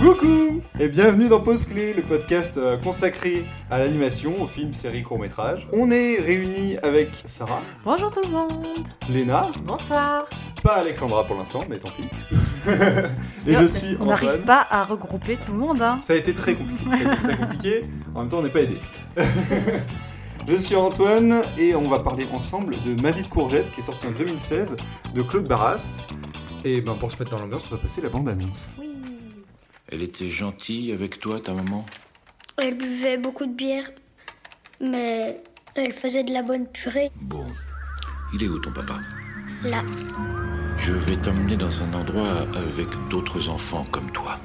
Coucou et bienvenue dans Pause Clé, le podcast euh, consacré à l'animation, aux films, séries, courts-métrages. On est réunis avec Sarah, Bonjour tout le monde Léna, Bonsoir pas Alexandra pour l'instant, mais tant pis. et je suis On n'arrive pas à regrouper tout le monde. Hein. Ça a été très compliqué. Ça a été très compliqué. En même temps, on n'est pas aidé. Je suis Antoine et on va parler ensemble de Ma vie de courgette qui est sorti en 2016 de Claude Barras. Et ben pour se mettre dans l'ambiance, on va passer la bande-annonce. Oui. Elle était gentille avec toi, ta maman? Elle buvait beaucoup de bière, mais elle faisait de la bonne purée. Bon. Il est où ton papa? Là, Je vais t'emmener dans un endroit avec d'autres enfants comme toi.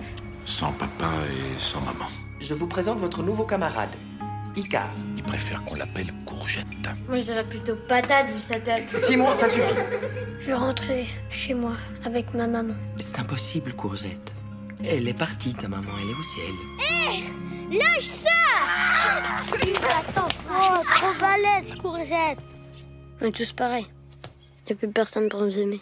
Sans papa et sans maman. Je vous présente votre nouveau camarade, Icar. Il préfère qu'on l'appelle Courgette. moi je dirais plutôt patate vu sa tête. Simon, ça suffit. Je vais rentrer chez moi avec ma maman. C'est impossible, Courgette. Elle est partie, ta maman, elle est au ciel. Lâche ça Oh, trop balèze, courgette On est tous pareils. Y a plus personne pour nous aimer.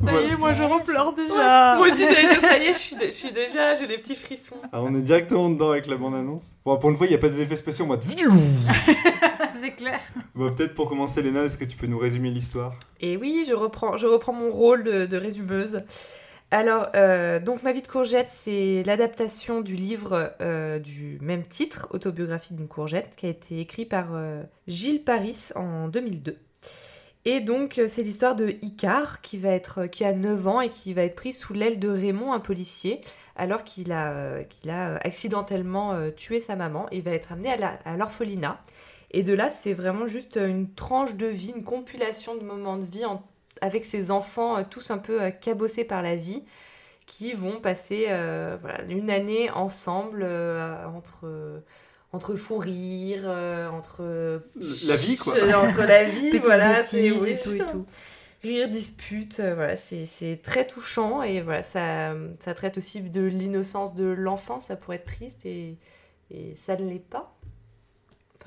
Ça y est, moi je repleure déjà. Moi aussi j'allais dire ça y est, je suis, dé- je suis déjà, j'ai des petits frissons. Alors on est directement dedans avec la bande-annonce. Bon, pour une fois, il n'y a pas des effets spéciaux en mode... C'est clair. Bon, Peut-être pour commencer, Léna, est-ce que tu peux nous résumer l'histoire? Et oui, je reprends, je reprends mon rôle de, de résumeuse. Alors, euh, donc Ma vie de courgette, c'est l'adaptation du livre euh, du même titre, Autobiographie d'une courgette, qui a été écrit par euh, Gilles Paris en 2002. Et donc, c'est l'histoire de Icar, qui, va être, qui a 9 ans et qui va être pris sous l'aile de Raymond, un policier, alors qu'il a, qu'il a accidentellement tué sa maman et va être amené à l'orphelinat. Et de là, c'est vraiment juste une tranche de vie, une compilation de moments de vie en- avec ses enfants, euh, tous un peu euh, cabossés par la vie, qui vont passer euh, voilà, une année ensemble euh, entre, euh, entre fou rire, euh, entre. La vie, quoi. Entre la vie, voilà. c'est- bêtises oui, et tout et tout. Rire, dispute, euh, voilà, c'est c'est très touchant et voilà, ça, ça traite aussi de l'innocence de l'enfant, ça pourrait être triste et, et ça ne l'est pas.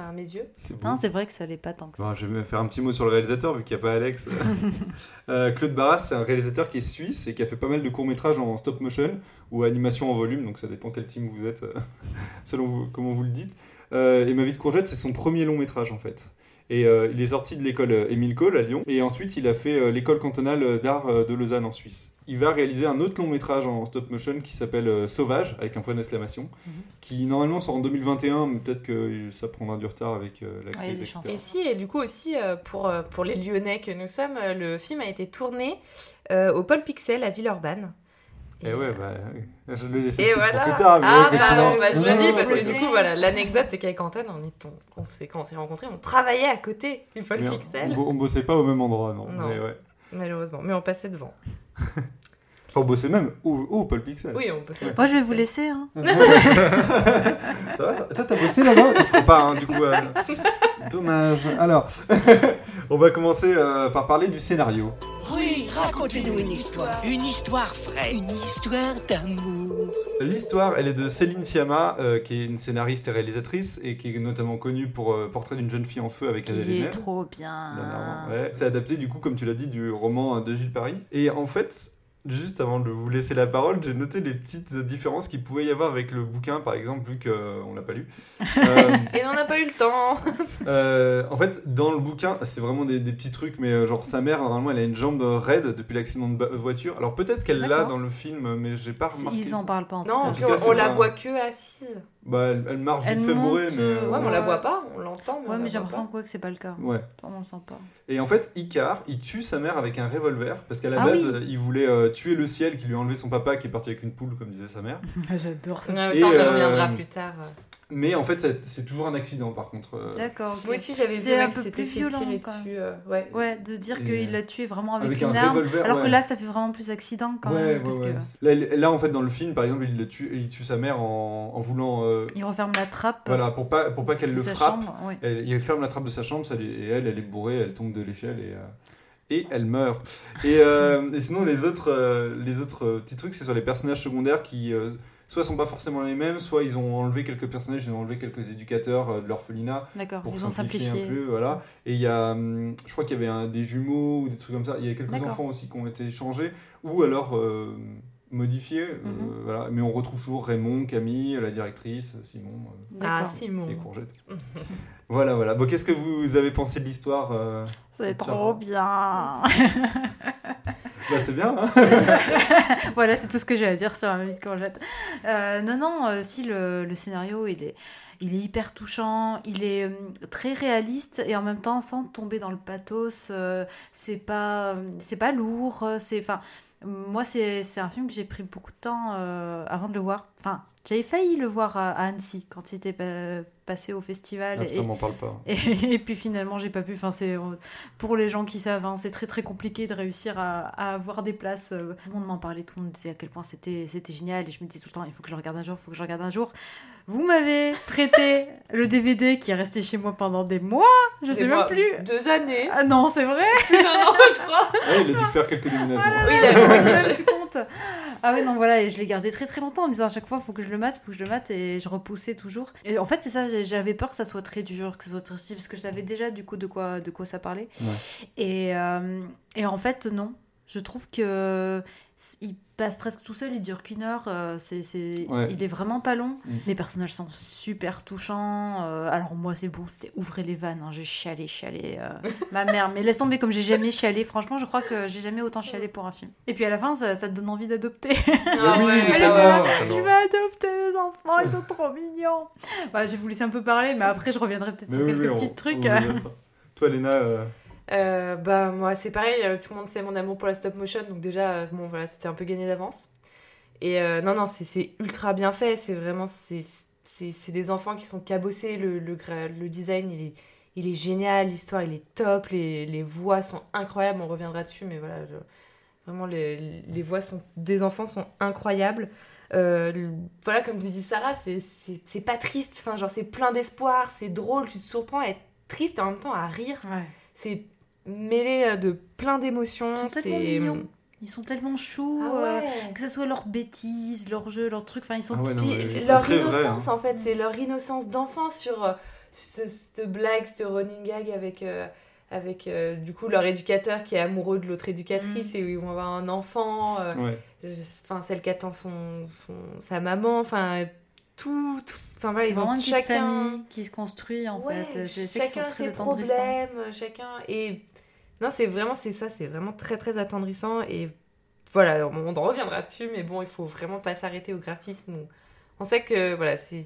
Enfin, à mes yeux. Beau. Non, c'est vrai que ça l'est pas tant que ça. Bon, je vais me faire un petit mot sur le réalisateur vu qu'il n'y a pas Alex. Euh, Claude Barras, c'est un réalisateur qui est suisse et qui a fait pas mal de courts-métrages en stop motion ou animation en volume, donc ça dépend quel team vous êtes, euh, selon vous- comment vous le dites. Euh, et Ma vie de courgette, c'est son premier long-métrage en fait. Et euh, il est sorti de l'école euh, Émile Cole à Lyon et ensuite il a fait euh, l'école cantonale d'art de Lausanne en Suisse. Il va réaliser un autre long-métrage en stop motion qui s'appelle Sauvage avec un point d'exclamation, qui normalement sort en 2021, mais peut-être que ça prendra du retard avec la Ouais, crise, etc. chances. Et si, et du coup aussi, pour, pour les Lyonnais que nous sommes, le film a été tourné euh, au Pôle Pixel à Villeurbanne. Et ouais, bah, oui. je le peut-être voilà. plus tard. mais ouais, ah, effectivement. pardon, bah, je le dis parce que Ouais. du coup, voilà, l'anecdote, c'est qu'avec Antoine, on, est, on, on s'est, quand on s'est rencontrés, on travaillait à côté du on- Pixel, On, on bossait pas au même endroit, non. Non. Mais ouais. malheureusement, mais on passait devant. On bossait même au, au Paul Pixel. Oui, on bossait. Moi je vais vous laisser. Hein. Ça va? Toi, t'as bossé là-bas? Je crois pas, hein, du coup. euh, Dommage. Alors, on va commencer euh, par parler du scénario. Oui, racontez-nous une histoire. Une histoire vraie. Une histoire d'amour. L'histoire, elle est de Céline Sciamma, euh, qui est une scénariste et réalisatrice, et qui est notamment connue pour euh, Portrait d'une jeune fille en feu avec Adèle Haenel. trop bien. Ouais. C'est adapté du coup, comme tu l'as dit, du roman de Gilles Paris. Et en fait, juste avant de vous laisser la parole, j'ai noté les petites différences qu'il pouvait y avoir avec le bouquin, par exemple, vu qu'on l'a pas lu. Euh, Et on n'a pas eu le temps. euh, en fait, dans le bouquin, c'est vraiment des, des petits trucs, mais euh, genre sa mère, normalement, elle a une jambe raide depuis l'accident de voiture. Alors peut-être qu'elle l'a dans le film, mais j'ai pas remarqué. Ils en parlent pas en Non, En cas. tout puis cas, on, on la voit que assise. Bah, elle, elle marche Elle vite fait monte, bourrée, mais. euh, euh, Ouais, mais on la voit pas, on l'entend. Ouais, mais j'ai l'impression quoi que c'est pas le cas. Ouais. Enfin, on le sent pas. Et en fait, Icar, il tue sa mère avec un revolver, parce qu'à la Ah base, oui. il voulait euh, tuer le ciel qui lui a enlevé son papa qui est parti avec une poule, comme disait sa mère. J'adore. Ouais, Et, ça, on euh, reviendra plus tard. Mais en fait, c'est- toujours un accident par contre. euh, D'accord. Moi aussi, j'avais vu un peu plus violent, tirer quand même. dessus. euh, ouais. Ouais, de dire Et- qu'il l'a tué vraiment avec, Avec une un arme. revolver, alors ouais. que là, ça fait vraiment plus accident quand ouais, même. ouais, parce ouais. que Là, en fait, dans le film, par exemple, il, le tue, il tue sa mère en, en voulant. euh, il referme la trappe. voilà, pour pas, pour pas qu'elle le frappe. chambre. ouais. Elle- il ferme la trappe de sa chambre, ça, et elle, elle est bourrée, elle tombe de l'échelle et. euh, et elle meurt. Et, euh, et sinon, les autres, euh, les autres euh, petits trucs, c'est sur les personnages secondaires qui euh, soit sont pas forcément les mêmes, soit ils ont enlevé quelques personnages, ils ont enlevé quelques éducateurs euh, de l'orphelinat D'accord, pour ils ont simplifier, simplifié. un peu. Voilà. Et il y a, hum, je crois qu'il y avait un, des jumeaux ou des trucs comme ça. Il y a quelques enfants aussi qui ont été changés. Ou alors, euh, modifié, euh, Mhm. voilà. mais on retrouve toujours Raymond, Camille, la directrice, Simon euh, Ah. Simon. et Courgette. voilà, voilà. Bon, qu'est-ce que vous avez pensé de l'histoire euh, C'est trop bien. bah, C'est bien, hein voilà, c'est tout ce que j'ai à dire sur vie de courgette. Euh, non, non, euh, si le, le scénario, il est, il est hyper touchant, il est euh, très réaliste et en même temps sans tomber dans le pathos. euh, c'est pas, pas lourd. moi, c'est, un film que j'ai pris beaucoup de temps avant de le voir. Enfin, j'avais failli le voir à, à Annecy quand il était pa- passé au festival. Ah, et- putain, m'en parle pas. et, et puis finalement, j'ai pas pu. Enfin, c'est pour les gens qui savent, hein, c'est très très compliqué de réussir à, à avoir des places. euh. Tout le monde m'en parlait, tout le monde disait à quel point c'était c'était génial. Et je me disais tout le temps, il faut que je le regarde un jour, il faut que je le regarde un jour. Vous m'avez prêté le DVD qui est resté chez moi pendant des mois. Je sais Et même moi, plus. Deux années. Ah non, c'est vrai. non, non, je crois. Ouais, il a dû faire quelques déménagements. Oui, Je là, me rends même plus compte. Ah ouais, non, voilà, et je l'ai gardé très très longtemps en me disant à chaque fois, faut que je le mate, faut que je le mate, et je repoussais toujours. Et en fait, c'est ça, j'avais peur que ça soit très dur, que ça soit très parce que je savais déjà du coup de quoi, de quoi ça parlait. Ouais. Et, euh, et en fait, non. Je trouve que il passe presque tout seul, il dure qu'une heure, euh, c'est, c'est- Ouais. il est vraiment pas long. Mm. Les personnages sont super touchants. euh, alors moi, c'est bon, c'était ouvrez les vannes, hein, j'ai chialé, chialé. euh, ma mère, mais laisse tomber comme j'ai jamais chialé. Franchement, je crois que j'ai jamais autant chialé pour un film. Et puis à la fin, ça, ça te donne envie d'adopter. Ah ouais, je vais adopter des enfants, ils sont trop mignons. Bah, j'ai vous laisser un peu parler, mais après, je reviendrai peut-être Mais sur oui, quelques oui, petits on trucs. Toi, Léna, euh, Euh, bah moi c'est pareil, euh, tout le monde sait mon amour pour la stop motion, donc déjà euh, bon voilà c'était un peu gagné d'avance. Et euh, non non c'est- c'est ultra bien fait, c'est vraiment c'est des enfants qui sont cabossés, le, le, le design il est, il est génial, l'histoire il est top, les, les voix sont incroyables, on reviendra dessus mais voilà je- vraiment les, les voix sont, des enfants sont incroyables. Euh, le- voilà comme dit Sarah c'est c'est c'est pas triste, enfin genre c'est plein d'espoir, c'est drôle, tu te surprends à être triste et en même temps à rire Ouais. c'est mêlé euh, de plein d'émotions. Ils sont c'est- tellement mignons. Ils sont tellement choux, Ah euh, que ce soit leurs bêtises, leurs jeux, leurs trucs, enfin ils sont Ah ouais, non, ils leur innocence, hein. en fait, c'est leur innocence d'enfant sur euh, ce- cette blague, ce running gag avec, euh, avec euh, du coup leur éducateur qui est amoureux de l'autre éducatrice Mm. et où ils vont avoir un enfant, euh, enfin celle qui attend son, son, sa maman, enfin tout, tout enfin voilà, c'est ils ont vraiment une petite chacun famille qui se construit en Ouais, fait. Je sais qu'ils sont chacun très ses problèmes, chacun et non c'est vraiment c'est ça, c'est vraiment très très attendrissant et voilà on, en reviendra dessus mais bon il faut vraiment pas s'arrêter au graphisme. On sait que voilà c'est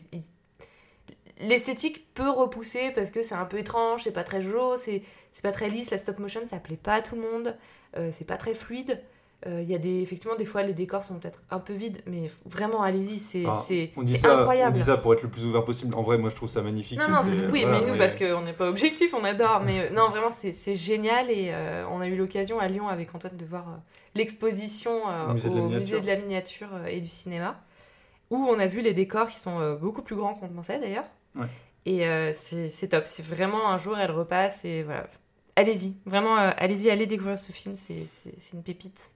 l'esthétique peut repousser parce que c'est un peu étrange, c'est pas très c'est c'est pas très lisse, la stop motion ça plaît pas à tout le monde, euh, c'est pas très fluide. Euh, Il y a des effectivement des fois les décors sont peut-être un peu vides mais vraiment allez-y c'est Ah, c'est On dit, ça, incroyable. pour être le plus ouvert possible. En vrai, moi, je trouve ça magnifique. Non, non, oui, voilà, mais nous, parce qu'on n'est pas objectif, on adore. Mais euh, non, vraiment, c'est génial. Et euh, on a eu l'occasion à Lyon avec Antoine de voir euh, l'exposition euh, Au musée de la miniature. musée de la miniature et du cinéma, où on a vu les décors qui sont beaucoup plus grands qu'on pensait d'ailleurs. Ouais. Et c'est top. C'est vraiment un jour, elle repasse. Et voilà. Allez-y, vraiment, allez-y, allez découvrir ce film. C'est une pépite.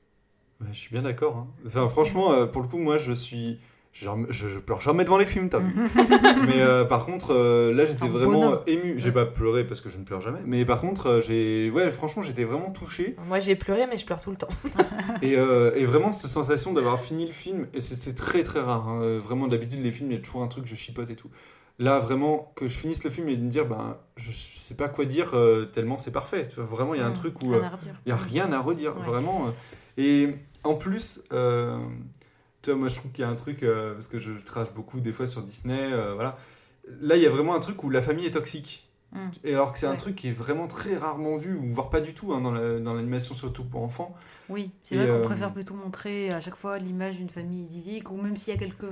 Ouais, je suis bien d'accord. hein. Enfin, franchement, euh, pour le coup, moi, je suis. Je, je, je pleure jamais devant les films, t'as vu. mais euh, par contre, euh, là, j'étais un vraiment bonhomme. ému. J'ai pas pleuré parce que je ne pleure jamais. Mais par contre, euh, j'ai. Ouais, franchement, j'étais vraiment touché. Moi, j'ai pleuré, mais je pleure tout le temps. Et, euh, et vraiment, cette sensation d'avoir fini le film, et c'est- c'est très très rare. hein. Euh, Vraiment, d'habitude, les films, il y a toujours un truc, je chipote et tout. Là, vraiment, que je finisse le film et de me dire, ben, je sais pas quoi dire, euh, tellement c'est parfait. Tu vois, vraiment, il y a un Mm, truc où. rien euh, à redire. il n'y a rien à redire, Ouais. vraiment. Et en plus, euh, tu vois, moi je trouve qu'il y a un truc, euh, parce que je crache beaucoup des fois sur Disney, euh, voilà. Là, il y a vraiment un truc où la famille est toxique. Mm. Et alors que c'est un truc qui est vraiment très rarement vu, ou voire pas du tout, hein, dans la- dans l'animation, surtout pour enfants. Oui, c'est vrai qu'on euh, préfère plutôt montrer à chaque fois l'image d'une famille idyllique, ou même s'il y a quelques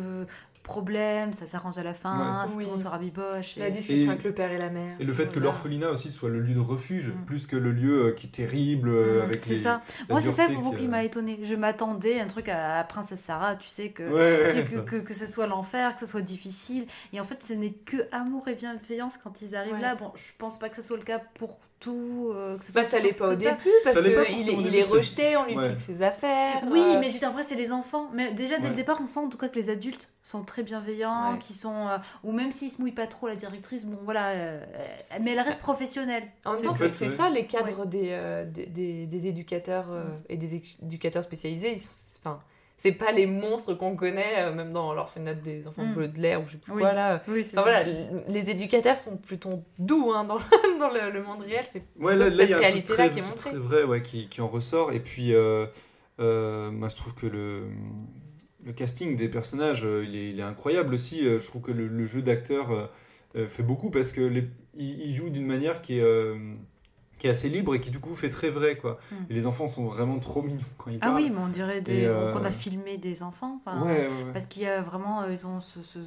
problèmes, ça s'arrange à la fin, Ouais. c'est Oui. tout le monde se rabiboche. La et- discussion Et- avec le père et la mère. Et le fait que l'orphelinat aussi soit le lieu de refuge, Mm. plus que le lieu euh, qui est terrible, euh, Mm, avec c'est les- ça. la Moi, c'est ça beaucoup que- qui m'a étonné. Je m'attendais à un truc à, à Princesse Sarah, tu sais, que, Ouais, que, ouais, que, ça. que, que ce soit l'enfer, que ce soit difficile. Et en fait, ce n'est que amour et bienveillance quand ils arrivent Ouais. là. Bon, je pense pas que ce soit le cas pour tout. euh, que ce Bah, soit ça l'est toujours pas au ça. début parce Ça qu'il est, il rejeté, on lui Ouais. pique ses affaires. Oui, euh, mais juste après, c'est les enfants. Mais déjà, dès Ouais. le départ, on sent en tout cas que les adultes sont très bienveillants, Ouais. qui sont. euh, ou même s'ils se mouillent pas trop, la directrice, bon voilà. euh, mais elle reste professionnelle. En même temps, c'est ça les cadres des, euh, des, des- des éducateurs euh, et des éducateurs spécialisés. Ils sont- Enfin, c'est pas les monstres qu'on connaît, euh, même dans l'orphelinat des enfants Mm. bleus de l'air ou je sais plus Oui. quoi là. Oui, c'est Enfin, voilà, les éducateurs sont plutôt doux hein, dans, dans le, le monde réel. C'est Ouais, là, cette réalité-là très, qui est montrée. très vrai ouais, qui, qui en ressort. Et puis, euh, euh, moi, je trouve que le, le casting des personnages, euh, il, est, il est incroyable aussi. Euh, Je trouve que le, le jeu d'acteur fait beaucoup parce que les, il, il joue d'une manière qui est, euh, qui est assez libre et qui, du coup, fait très vrai. Quoi. Mm. Et les enfants sont vraiment trop mignons quand ils Ah parlent. oui, mais on dirait des... Et, euh, qu'on a filmé des enfants. Ouais, ouais, ouais. Parce qu'il y a vraiment, euh, ils ont ce, ce,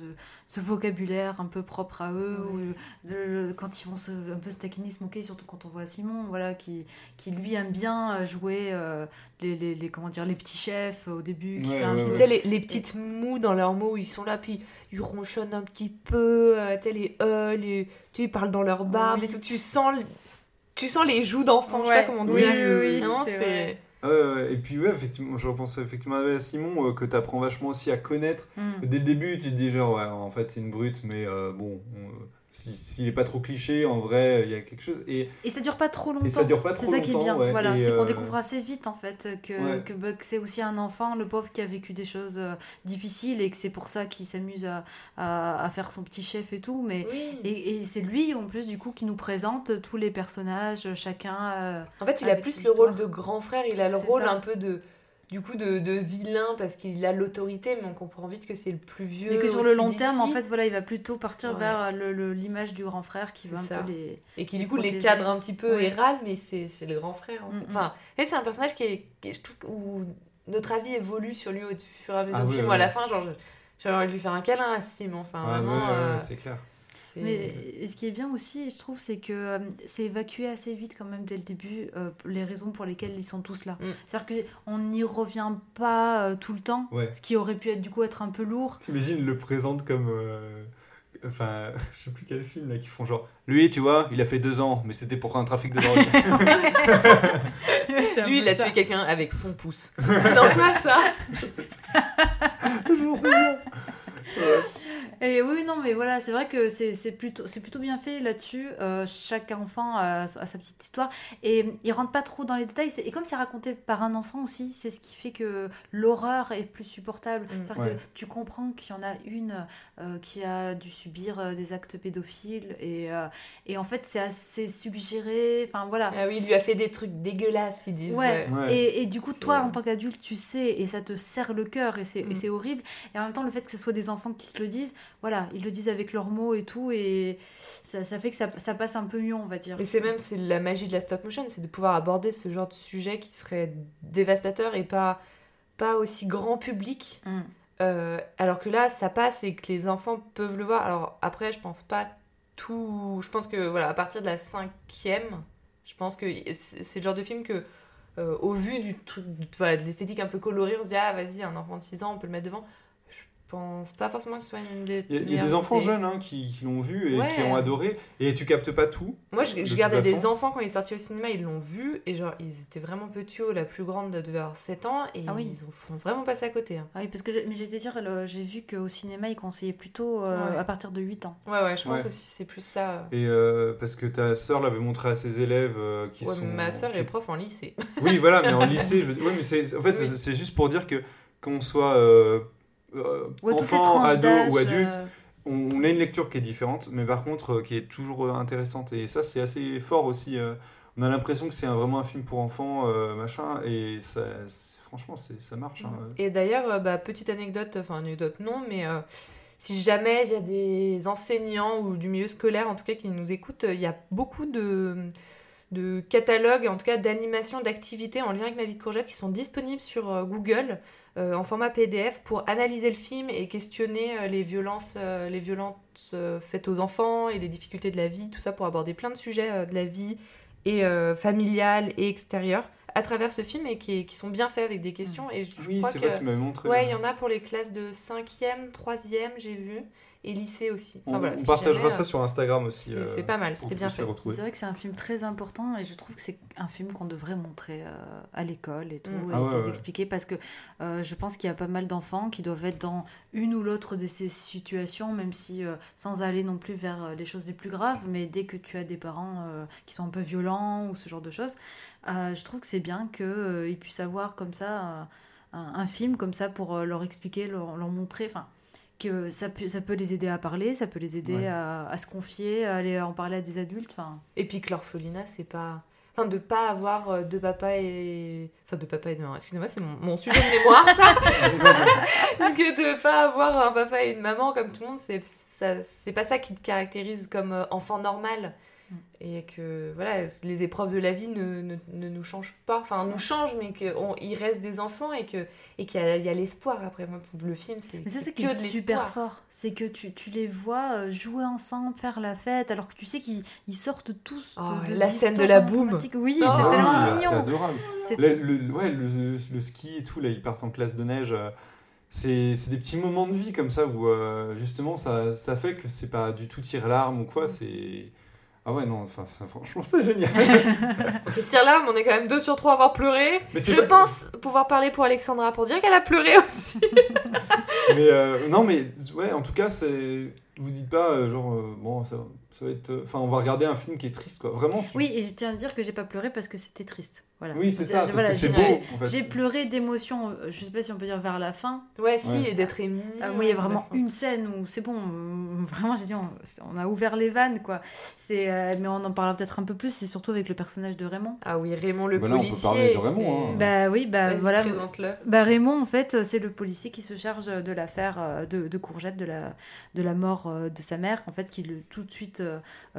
ce vocabulaire un peu propre à eux, Ouais. où le- le- quand ils vont se, un peu se taquiner, se moquer, surtout quand on voit Simon, voilà, qui, qui lui aime bien euh, jouer euh, les, les, les- comment dire, les petits chefs au début, qui Ouais, fait un les, les petites moues dans leurs mots, ils sont là, puis ils ronchonnent un petit peu, euh, tu sais, les euh, les, tu sais, ils parlent dans leur barbe Oui. et tout. Tu sens, tu sens les joues d'enfants, je sais pas comment Oui, dire. oui, oui, c'est et puis ouais, effectivement, je repense effectivement à Simon euh, que tu apprends vachement aussi à connaître. Mm. Dès le début, tu te dis genre ouais, en fait c'est une brute, mais euh, bon, on- si- s'il est pas trop cliché, en vrai, il y a quelque chose. Et Et ça dure pas trop longtemps. ça dure pas C'est ça qui est bien. ouais, Voilà, c'est qu'on euh, découvre assez vite en fait que, Ouais. que, que c'est aussi un enfant, le pauvre, qui a vécu des choses euh, difficiles et que c'est pour ça qu'il s'amuse à, à, à faire son petit chef et tout. Mais Oui. et, et c'est lui en plus du coup qui nous présente tous les personnages, chacun. euh, En fait, il a plus le rôle de grand frère, il a le rôle ça. un peu de. Du coup, de, de vilain parce qu'il a l'autorité, mais on comprend vite que c'est le plus vieux. mais que sur le long terme, en fait, voilà, il va plutôt partir Ouais. vers le- le- l'image du grand frère qui va un ça. peu les. Et qui, les du coup, les cadre un petit peu Ouais. et râle, mais c'est c'est le grand frère. En fait. Mm, mm. Enfin, et c'est un personnage qui est, qui est- je trouve, où notre avis évolue sur lui au fur et à mesure Ah du oui, film. oui, à la oui. fin, genre, je- j'avais envie de lui faire un câlin à Sim. Enfin, Ouais, vraiment. euh, c'est clair. C'est- Mais ce qui est bien aussi, je trouve, c'est que euh, c'est évacué assez vite quand même dès le début euh, les raisons pour lesquelles ils sont tous là. Mm. C'est-à-dire qu'on n'y revient pas euh, tout le temps, Ouais. ce qui aurait pu être du coup être un peu lourd. T'imagines le présente comme. euh, Enfin, je sais plus quel film là qui font genre. Lui, tu vois, il a fait deux ans, mais c'était pour un trafic de drogue. Lui, il a tué quelqu'un avec son pouce. Dans quoi ça je sais pas. je m'en souviens. Ouais. Et oui, non, mais voilà, c'est vrai que c'est c'est plutôt, c'est plutôt bien fait là-dessus. Euh, chaque enfant a, a sa petite histoire. Et il rentre pas trop dans les détails. Et comme c'est raconté par un enfant aussi, c'est ce qui fait que l'horreur est plus supportable. Mm. C'est-à-dire Ouais. que tu comprends qu'il y en a une euh, qui a dû subir euh, des actes pédophiles. Et, euh, et en fait, c'est assez suggéré. Enfin, voilà. Ah oui, il lui a fait des trucs dégueulasses, ils disent. Ouais, Ouais. Et, et du coup, toi, en tant qu'adulte, tu sais, et ça te serre le cœur, et c'est Mm. et c'est horrible. Et en même temps, le fait que ce soit des enfants qui se le disent, voilà, ils le disent avec leurs mots et tout, et ça, ça fait que ça, ça passe un peu mieux, on va dire. Mais c'est même c'est la magie de la stop motion, c'est de pouvoir aborder ce genre de sujet qui serait dévastateur et pas, pas aussi grand public. Mm. Euh, alors que là, ça passe et que les enfants peuvent le voir. Alors après, je pense pas tout. Je pense que voilà, à partir de la cinquième, je pense que c'est c'est le genre de film que, euh, au vu du truc, voilà, de l'esthétique un peu colorée, on se dit ah vas-y, un enfant de 6 ans, on peut le mettre devant. Je pense pas forcément que ce soit une des. Il y a, y des enfants jeunes hein, qui, qui l'ont vu et Ouais. qui ont adoré. Et tu captes pas tout. Moi, je, De je gardais des enfants quand ils sont sortis au cinéma, ils l'ont vu, et genre, ils étaient vraiment petits. La plus grande devait avoir 7 ans, et Ah oui. ils ont, vraiment passé à côté. hein. Ah oui, parce que j'étais dire, j'ai vu qu'au cinéma, ils conseillaient plutôt euh, Ouais. à partir de 8 ans. Ouais, ouais, je pense Ouais. aussi c'est plus ça. Et euh, parce que ta sœur l'avait montré à ses élèves euh, qui Ouais, sont. ma soeur qui- est prof en lycée. Oui, voilà, mais en lycée, je veux mais c'est, en fait, Oui. c'est, c'est juste pour dire que qu'on soit euh, Ouais, enfant, ado ou adulte, euh, on, a une lecture qui est différente, mais par contre euh, qui est toujours euh, intéressante. Et ça, c'est assez fort aussi. on a l'impression que c'est un- vraiment un film pour enfants, machin, et ça, franchement, ça marche. hein. Et d'ailleurs, bah, petite anecdote, enfin anecdote non, mais si jamais il y a des enseignants ou du milieu scolaire en tout cas qui nous écoutent, il y a beaucoup de, de catalogues, en tout cas d'animations, d'activités en lien avec ma vie de courgette qui sont disponibles sur euh, Google euh, en format PDF pour analyser le film et questionner euh, les violences, euh, les violences faites aux enfants et les difficultés de la vie, tout ça pour aborder plein de sujets de la vie et familiale et extérieure à travers ce film et qui, qui sont bien faits avec des questions. Et je Oui, c'est que... vrai, tu m'avais montré. Ouais, il y en a pour les classes de 5e, 3e, j'ai vu, et lycée aussi. Enfin, On, voilà, on si partagera jamais, ça euh, sur Instagram aussi. c'est- euh, pas mal, c'était bien fait. retrouver. C'est vrai que c'est un film très important et je trouve que c'est un film qu'on devrait montrer euh, à l'école et tout, Mm. et Ah essayer ouais. d'expliquer parce que euh, je pense qu'il y a pas mal d'enfants qui doivent être dans une ou l'autre de ces situations, même si euh, sans aller non plus vers les choses les plus graves, mais dès que tu as des parents euh, qui sont un peu violents ou ce genre de choses, euh, je trouve que c'est bien qu'ils puissent avoir comme ça. euh, un, un film comme ça pour leur expliquer, leur, leur montrer, enfin que ça peut, ça peut les aider à parler, ça peut les aider Ouais. à, à se confier, à aller en parler à des adultes. Enfin, Et puis que l'orphelinat, c'est pas. Enfin, de pas avoir euh, deux papas et. Enfin, deux papas et deux mamans. Excusez-moi, c'est mon, mon sujet de mémoire, ça Parce que de pas avoir un papa et une maman comme tout le monde, c'est ça- c'est pas ça qui te caractérise comme euh, enfant normal. Mm. Et que voilà, les épreuves de la vie ne, ne, ne nous changent pas. Enfin, nous changent, mais qu'il reste des enfants et qu'il et qu'il y a, l'espoir après. Moi, le film, c'est Mais ça, c'est que qui est super fort. C'est que tu, tu les vois euh, jouer ensemble, faire la fête, alors que tu sais qu'ils ils sortent tous de, Oh, de la scène de la boum. Oui, Oh. c'est Ah tellement oui, C'est mignon. adorable. Le, le- ouais, le, le ski et tout, là, ils partent en classe de neige. euh, C'est c'est des petits moments de vie comme ça où euh, justement ça, ça fait que c'est pas du tout tire-larme ou quoi. C'est. Ah ouais, non, enfin, enfin, franchement, c'est génial. On se tire là, mais on est quand même deux sur trois à avoir pleuré. Mais Je pas- pense pouvoir parler pour Alexandra pour dire qu'elle a pleuré aussi. mais euh, non, mais ouais, en tout cas, c'est. Vous dites pas, euh, genre, euh, bon, ça, ça va être. euh, Enfin, on va regarder un film qui est triste, quoi. Vraiment. tu- Oui, et je tiens à dire que j'ai pas pleuré parce que c'était triste. Voilà. Oui, c'est ça, J'ai- parce voilà, que c'est beau. j'ai- en fait. J'ai pleuré d'émotion, euh, je sais pas si on peut dire vers la fin. Ouais, si, Ouais. et d'être ému. Euh, moi, il y a vraiment une scène où c'est bon, euh, vraiment, j'ai dit, on, on a ouvert les vannes, quoi. C'est, euh, mais on en parlera peut-être un peu plus, c'est surtout avec le personnage de Raymond. Ah oui, Raymond le Bah là, on peut policier. parler de Raymond, hein. Bah oui, bah voilà. Bah Raymond, en fait, c'est le policier qui se charge de l'affaire euh, de, de Courgette, de la, de la mort euh, de sa mère. En fait, qui le, tout de suite, euh, euh,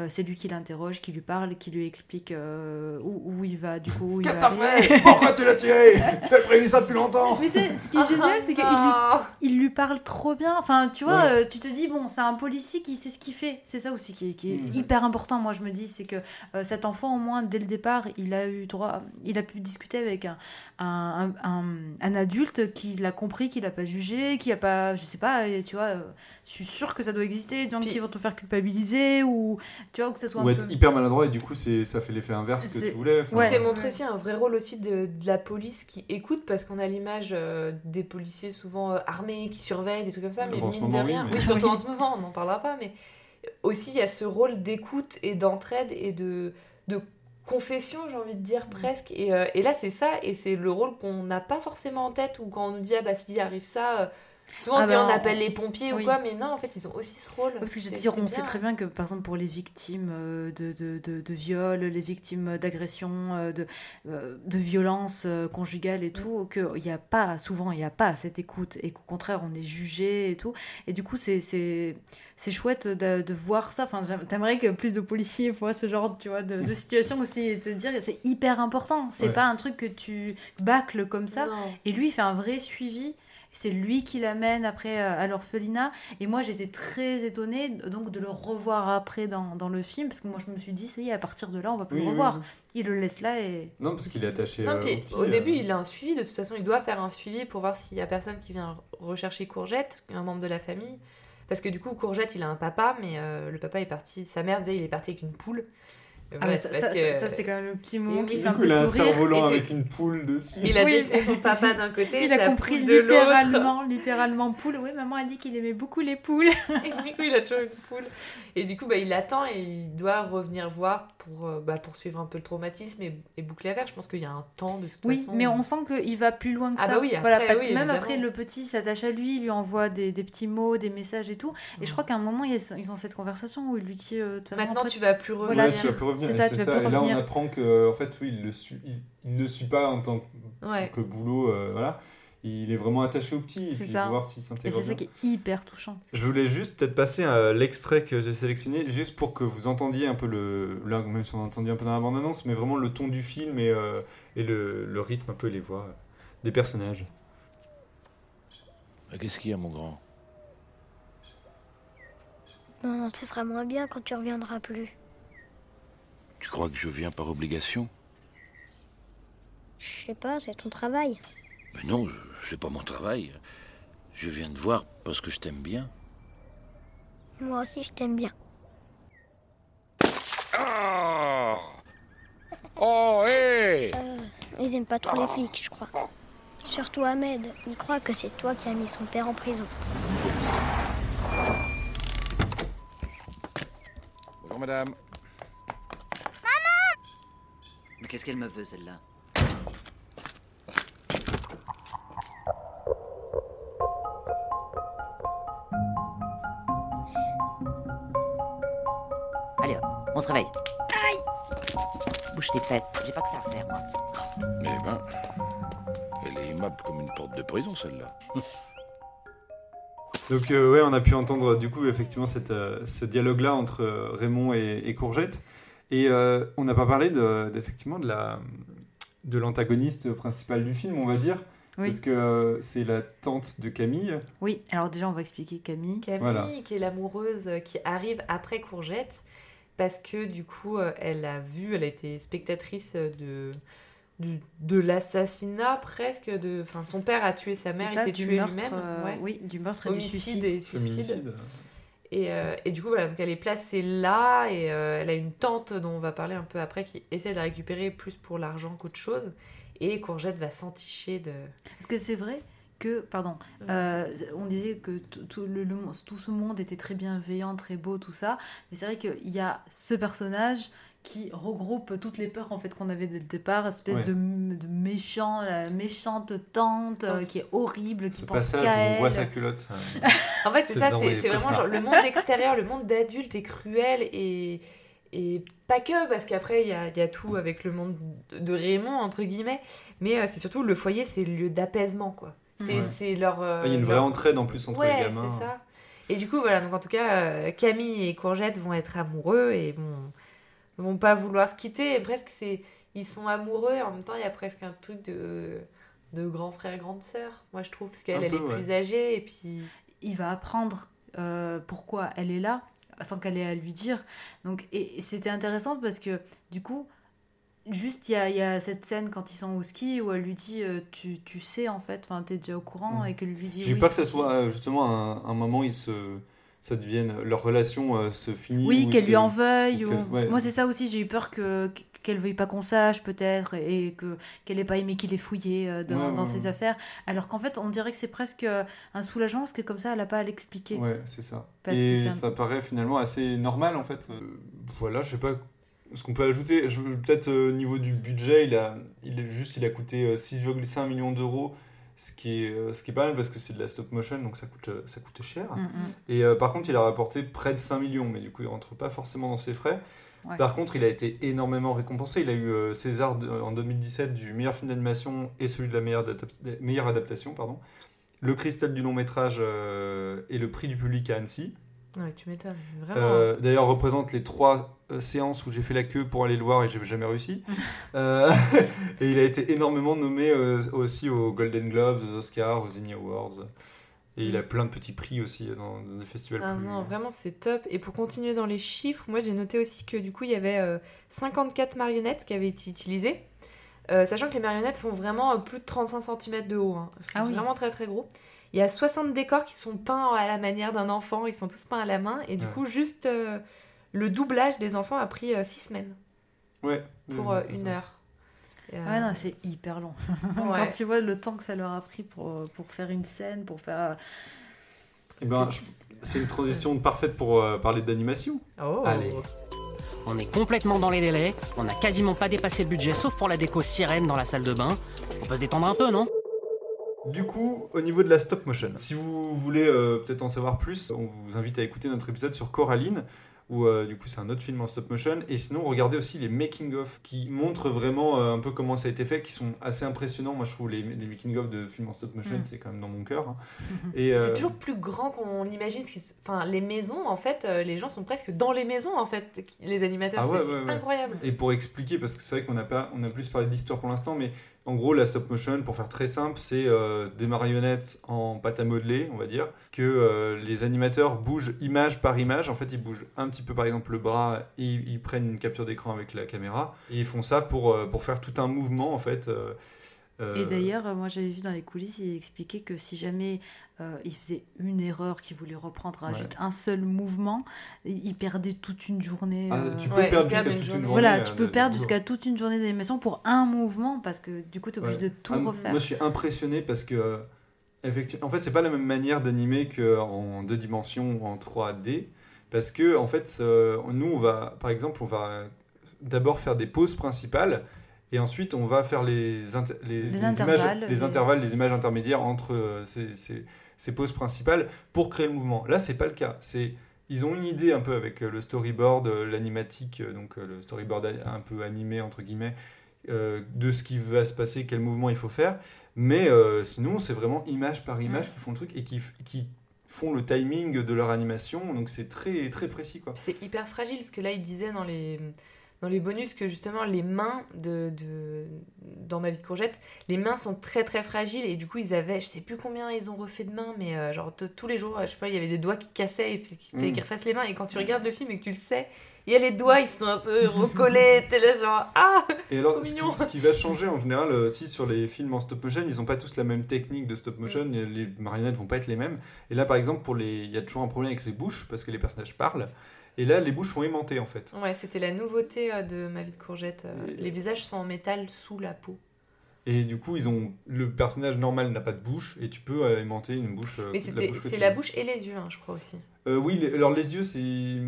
c'est lui qui l'interroge, qui lui parle, qui lui explique euh, où, où il va, du coup, Qu'est-ce que t'as fait? Pourquoi tu l'as tué T'as prévu ça depuis longtemps? Mais c'est- ce qui est génial, c'est qu'il lui Ah, il lui parle trop bien. Enfin, tu vois, Ouais. euh, tu te dis, bon, c'est un policier qui sait ce qu'il fait. C'est ça aussi qui est, qui est Mhm. hyper important, moi, je me dis. C'est que euh, cet enfant, au moins, dès le départ, il a eu droit, il a pu discuter avec un, un, un, adulte qui l'a compris, qui l'a pas jugé, qui a pas, je sais pas, tu vois, euh, je suis sûre que ça doit exister, des gens Puis- qui vont te faire culpabiliser ou, tu vois, que ça soit Ou un être peu. hyper maladroit et du coup, c'est ça fait l'effet inverse que tu voulais. Enfin, Ouais. C'est montré aussi un vrai rôle aussi de, de la police qui écoute parce qu'on a l'image euh, des policiers souvent euh, armés qui surveillent des trucs comme ça, mais Bon, en ce mine de moment, oui, rien, mais- oui, surtout en ce moment, on n'en parlera pas, mais aussi il y a ce rôle d'écoute et d'entraide et de, de confession, j'ai envie de dire presque. Et, euh, et là, c'est ça, et c'est le rôle qu'on n'a pas forcément en tête ou quand on nous dit ah bah s'il arrive ça. euh, Souvent, Ah on dit, bah, on on- appelle les pompiers oui. ou quoi, mais non, en fait, ils ont aussi ce rôle. Parce que je veux dire, on sait très bien que, par exemple, pour les victimes euh, de, de, de, de viol, les victimes d'agression, euh, de, euh, de violence euh, conjugale et tout, qu'il n'y a pas, souvent, il n'y a pas cette écoute et qu'au contraire, on est jugé et tout. Et du coup, c'est c'est c'est chouette de, de voir ça. Enfin, t'aimerais que plus de policiers voient ce genre tu vois, de, de situation aussi et te dire que c'est hyper important. C'est Ouais. pas un truc que tu bâcles comme ça. Non. Et lui, il fait un vrai suivi. C'est lui qui l'amène après euh, à l'orphelinat. Et moi, j'étais très étonnée donc de le revoir après dans, dans le film. Parce que moi, je me suis dit, ça y est, à partir de là, on va plus Oui, le oui, revoir. oui. Il le laisse là et. Non, parce qu'il est attaché Non, euh, puis au petit, au euh, début, il a un suivi. De toute façon, il doit faire un suivi pour voir s'il y a personne qui vient rechercher Courgette, un membre de la famille. Parce que du coup, Courgette, il a un papa, mais euh, le papa est parti. Sa mère disait il est parti avec une poule. Ah, ouais, mais ça, parce ça, que- ça, ça, c'est quand même le petit moment qui fait un Du coup, peu il a un sourire. cerf-volant avec une poule dessus. Il a Oui. son papa d'un côté, Il a compris poule de l'autre. littéralement, littéralement poule. Oui, maman a dit qu'il aimait beaucoup les poules. Et du coup, il a toujours une poule. Et du coup, bah, il attend et il doit revenir voir pour euh, bah, poursuivre un peu le traumatisme et, et boucler l'affaire. Je pense qu'il y a un temps de toute Oui, façon. mais on sent qu'il va plus loin que Ah ça. bah oui, voilà, après, parce oui, que même évidemment. après, le petit s'attache à lui, il lui envoie des, des petits mots, des messages et tout. Et je crois qu'à un moment, ils ils ont cette conversation où il lui dit euh, de toute façon, Maintenant, après, tu vas plus revenir. Voilà, Ouais, tu vas plus revenir. ça, c'est tu vas ça. plus Et là, on revenir. apprend que, en fait, oui, il le suit, il, il ne suit pas en tant que, Ouais. que boulot, euh, voilà. Il est vraiment attaché au petit et C'est puis ça. voir s'il Et c'est ça qui est hyper touchant. Je voulais juste peut-être passer à l'extrait que j'ai sélectionné, juste pour que vous entendiez un peu le. Là, même si on a entendu un peu dans la bande-annonce, mais vraiment le ton du film et, euh, et le, le rythme, un peu les voix des personnages. Ah, Qu'est-ce qu'il y a, mon grand? Non, non, ce sera moins bien quand tu reviendras plus. Tu crois que je viens par obligation? Je sais pas, c'est ton travail. Mais non, c'est pas mon travail. Je viens te voir parce que je t'aime bien. Moi aussi, je t'aime bien. Ah Oh, hé Euh, ils aiment pas trop les flics, je crois. Surtout Ahmed. Il croit que c'est toi qui as mis son père en prison. Bonjour madame. Mais qu'est-ce qu'elle me veut, celle-là? On se réveille. Bouge tes fesses, j'ai pas que ça à faire, moi. Eh ben, elle est aimable comme une porte de prison, celle-là. Donc euh, ouais, on a pu entendre du coup effectivement cette, euh, ce dialogue-là entre euh, Raymond et, et Courgette. Et euh, on n'a pas parlé de, d'effectivement de la de l'antagoniste principal du film, on va dire, Oui. parce que euh, c'est la tante de Camille. Oui, alors déjà, on va expliquer Camille. Camille, Voilà. qui est l'amoureuse qui arrive après Courgette, parce que du coup, euh, elle a vu, elle a été spectatrice euh, de, de l'assassinat presque. De, enfin, son père a tué sa mère, C'est il ça, s'est du tué meurtre, lui-même. euh, ouais. Oui, du meurtre et du suicide. et suicide. Et, euh, et du coup, voilà, donc elle est placée là, et euh, elle a une tante dont on va parler un peu après qui essaie de la récupérer plus pour l'argent qu'autre chose. Et Courgette va s'enticher de. Est-ce que c'est vrai que, pardon, euh, on disait que tout, le, tout ce monde était très bienveillant, très beau, tout ça, mais c'est vrai qu'il y a ce personnage qui regroupe toutes les peurs en fait qu'on avait dès le départ, espèce Ouais. de, de méchant, la méchante tante euh, qui est horrible, qui Ce pense passage qu'à où on voit elle. sa culotte. ça- En fait, c'est C'est ça, c'est c'est vraiment genre le monde extérieur, le monde d'adulte est cruel et, et pas que, parce qu'après, il y a, il y a tout avec le monde de Raymond, entre guillemets, mais euh, c'est surtout le foyer, c'est le lieu d'apaisement, quoi. C'est Ouais. c'est leur. euh, Il y a une vraie leur- entraide en plus entre ouais, les gamins. c'est ça. Et du coup, voilà, donc en tout cas, euh, Camille et Courgette vont être amoureux et vont, vont pas vouloir se quitter. Et presque, c'est ils sont amoureux et en même temps, il y a presque un truc de, de grand frère, grande sœur, moi je trouve, parce qu'elle, elle peu, est ouais. plus âgée et puis. il va apprendre euh, pourquoi elle est là sans qu'elle ait à lui dire. Donc, et, et c'était intéressant parce que du coup, juste il y a, il y a cette scène quand ils sont au ski où elle lui dit euh, tu, tu sais en fait, enfin t'es déjà au courant Mm. et que lui dit J'ai oui. peur que ça soit euh, justement un, un moment où ils se, ça devienne leur relation euh, se finit. Oui, ou qu'elle lui en veuille. ou que- ouais. Moi, c'est ça aussi. J'ai eu peur que qu'elle veuille pas qu'on sache, peut-être, et que qu'elle ait pas aimé qu'il ait fouillé dans, Ouais, dans ouais, ses affaires. Alors qu'en fait, on dirait que c'est presque un soulagement parce que comme ça, elle a pas à l'expliquer. Ouais, c'est ça. Parce que et c'est un- ça paraît finalement assez normal en fait. Voilà, je sais pas ce qu'on peut ajouter. Peut-être euh, au niveau du budget, il a, il est juste, il a coûté euh, 6,5 millions d'euros, ce qui est, euh, ce qui est pas mal parce que c'est de la stop motion, donc ça coûte, euh, ça coûte cher. Mm, mm. Et euh, par contre, il a rapporté près de 5 millions, mais du coup, il rentre pas forcément dans ses frais. Ouais. Par contre, il a été énormément récompensé. Il a eu euh, César de- en 2017 du meilleur film d'animation et celui de la meilleure, adap- meilleure adaptation, pardon. Le cristal du long métrage euh, et le prix du public à Annecy. Ouais, tu m'étonnes. Vraiment. Euh, D'ailleurs, représente les trois euh, séances où j'ai fait la queue pour aller le voir et j'ai jamais réussi. Euh, et il a été énormément nommé euh, aussi aux Golden Globes, aux Oscars, aux Emmy Awards. Et il a plein de petits prix aussi dans, dans des festivals Ah plus... non, vraiment, c'est top. Et pour continuer dans les chiffres, moi j'ai noté aussi que du coup, il y avait euh, 54 marionnettes qui avaient été utilisées. Euh, sachant que les marionnettes font vraiment euh, plus de 35 cm de haut. hein. C'est Ah oui. vraiment très très gros. Il y a 60 décors qui sont peints à la manière d'un enfant. Ils sont tous peints à la main. Et du Ouais. coup, juste euh, le doublage des enfants a pris 6 semaines Ouais. pour euh, une heure. Euh, Ouais, non, c'est hyper long. ouais. Quand tu vois le temps que ça leur a pris pour, pour faire une scène, pour faire. Eh ben, c'est une transition parfaite pour euh, parler d'animation. Oh. Allez. On est complètement dans les délais, on n'a quasiment pas dépassé le budget sauf pour la déco sirène dans la salle de bain. On peut se détendre un peu, non? Du coup, au niveau de la stop motion, si vous voulez euh, peut-être en savoir plus, on vous invite à écouter notre épisode sur Coraline, où euh, du coup c'est un autre film en stop motion. Et sinon, regardez aussi les making-of qui montrent vraiment euh, un peu comment ça a été fait, qui sont assez impressionnants. Moi, je trouve les, les making-of de films en stop motion, Mm. c'est quand même dans mon cœur. hein. Et, euh, C'est toujours plus grand qu'on s- Enfin, les maisons, en fait, euh, les gens sont presque dans les maisons, en fait, les animateurs. Ah ouais, c'est ouais, c'est ouais. incroyable. Et pour expliquer, parce que c'est vrai qu'on n'a pas, on a plus parlé de l'histoire pour l'instant, mais en gros, la stop motion, pour faire très simple, c'est euh, des marionnettes en pâte à modeler, on va dire, que euh, les animateurs bougent image par image. En fait, ils bougent un petit peu, par exemple, le bras, et ils, prennent une capture d'écran avec la caméra, et ils font ça pour, euh, pour faire tout un mouvement, en fait. Euh, Et d'ailleurs, euh, moi j'avais vu dans les coulisses, il expliquait que si jamais euh, il faisait une erreur qu'il voulait reprendre à Ouais. juste un seul mouvement, il perdait toute une journée. Ah, euh, tu peux Ouais, perdre jusqu'à toute une journée. journée. Voilà, tu peux de perdre jusqu'à toute une journée d'animation pour un mouvement parce que du coup, tu es obligé Ouais. de tout Ah, refaire. Moi, je suis impressionné parce que, effectivement, en fait, c'est pas la même manière d'animer qu'en deux dimensions ou en 3D. Parce que, en fait, euh, nous, on va, par exemple, on va d'abord faire des pauses principales et ensuite on va faire les, inter- les, intervalles, les les- intervalles, les images intermédiaires entre euh, ces, ces- ces pauses principales pour créer le mouvement. Là, c'est pas le cas. C'est ils ont une idée un peu avec euh, le storyboard, euh, l'animatique, donc le storyboard un peu animé, entre guillemets, euh, de ce qui va se passer, quel mouvement il faut faire. Mais euh, sinon, c'est vraiment image par image Mm. qui font le truc et qui, qui font le timing de leur animation. Donc c'est très, très précis. Quoi. C'est hyper fragile, parce que là, il disait dans les, dans les bonus que justement, les mains de, de, dans Ma vie de courgette, les mains sont très très fragiles, et du coup, ils avaient, je sais plus combien ils ont refait de mains, mais euh, genre tous les jours, je sais pas, il y avait des doigts qui cassaient, et il fallait Mm. qu'ils refassent les mains, et quand tu regardes le film et que tu le sais, il y a les doigts, ils sont un peu recollés, t'es là genre, ah Et alors, ce qui, mignon. ce qui va changer en général euh, aussi sur les films en stop motion, ils n'ont pas tous la même technique de stop motion, Mm. les- les marionnettes vont pas être les mêmes. Et là, par exemple, pour les, il y a toujours un problème avec les bouches parce que les personnages parlent. Et là, les bouches sont aimantées en fait. Ouais, c'était la nouveauté euh, de Ma vie de courgette. euh, Et- Les visages sont en métal sous la peau. Et du coup, ils ont le personnage normal n'a pas de bouche et tu peux euh, aimanter une bouche. euh, Mais c'est la bouche et les yeux, hein, je crois aussi. Euh, oui, les- alors les yeux, c'est